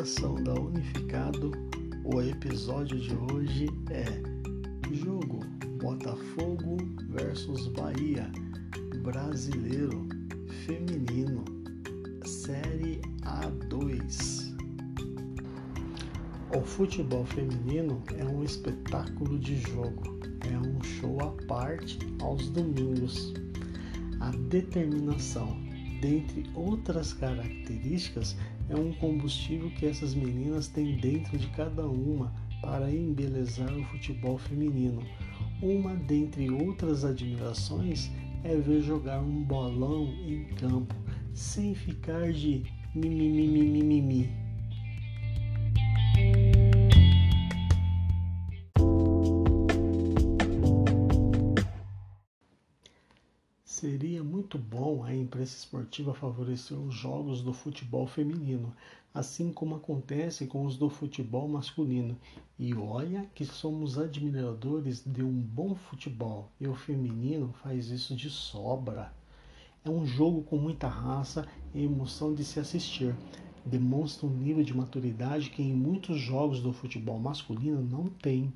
Redação da Unificado, o episódio de hoje é Jogo Botafogo versus Bahia, Brasileiro, Feminino, Série A2. O futebol feminino é um espetáculo de jogo, é um show à parte aos domingos. A determinação, dentre outras características, é um combustível que essas meninas têm dentro de cada uma para embelezar o futebol feminino. Uma dentre outras admirações é ver jogar um bolão em campo, sem ficar de mimimi. Seria muito bom a imprensa esportiva favorecer os jogos do futebol feminino, assim como acontece com os do futebol masculino. E olha que somos admiradores de um bom futebol, e o feminino faz isso de sobra. É um jogo com muita raça e emoção de se assistir. Demonstra um nível de maturidade que em muitos jogos do futebol masculino não tem.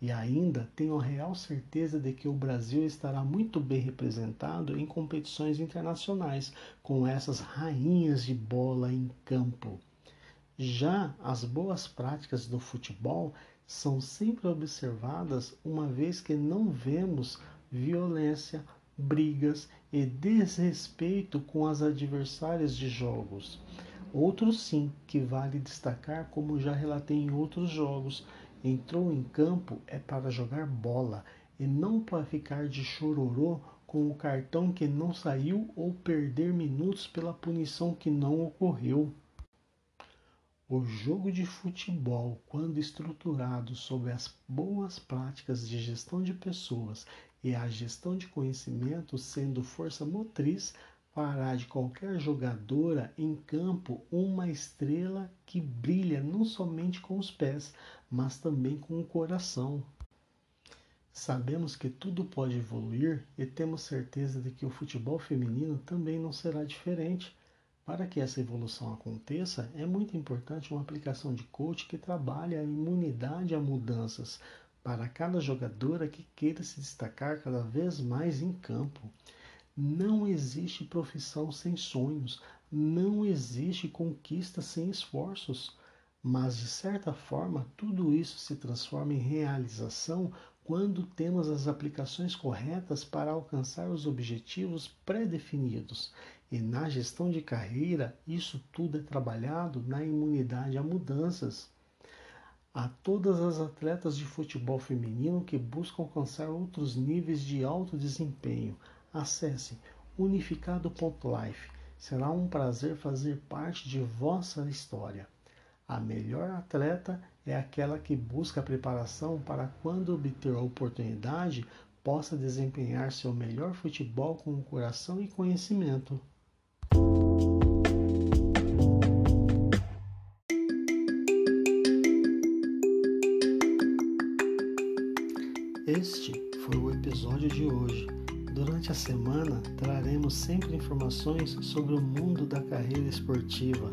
E ainda tenho a real certeza de que o Brasil estará muito bem representado em competições internacionais com essas rainhas de bola em campo. Já as boas práticas do futebol são sempre observadas uma vez que não vemos violência, brigas e desrespeito com as adversárias de jogos. Outro sim que vale destacar, como já relatei em outros jogos, entrou em campo é para jogar bola e não para ficar de chororô com o cartão que não saiu ou perder minutos pela punição que não ocorreu. O jogo de futebol, quando estruturado sob as boas práticas de gestão de pessoas e a gestão de conhecimento sendo força motriz, fará de qualquer jogadora em campo uma estrela que brilha não somente com os pés, mas também com o coração. Sabemos que tudo pode evoluir e temos certeza de que o futebol feminino também não será diferente. Para que essa evolução aconteça, é muito importante uma aplicação de coach que trabalhe a imunidade a mudanças para cada jogadora que queira se destacar cada vez mais em campo. Não existe profissão sem sonhos, não existe conquista sem esforços. Mas, de certa forma, tudo isso se transforma em realização quando temos as aplicações corretas para alcançar os objetivos pré-definidos. E na gestão de carreira, isso tudo é trabalhado na imunidade a mudanças. A todas as atletas de futebol feminino que buscam alcançar outros níveis de alto desempenho, Acesse unificado.life. Será um prazer fazer parte de vossa história. A melhor atleta é aquela que busca a preparação para quando obter a oportunidade possa desempenhar seu melhor futebol com coração e conhecimento. Este foi o episódio de hoje. Durante a semana, traremos sempre informações sobre o mundo da carreira esportiva.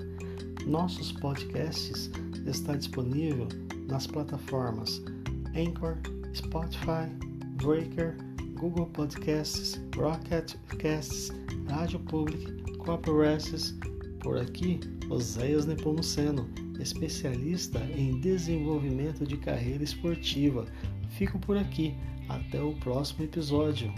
Nossos podcasts está disponível nas plataformas Anchor, Spotify, Breaker, Google Podcasts, Rocket Casts, Rádio Public, Copyrights. Por aqui, Oséias Nepomuceno, especialista em desenvolvimento de carreira esportiva. Fico por aqui. Até o próximo episódio.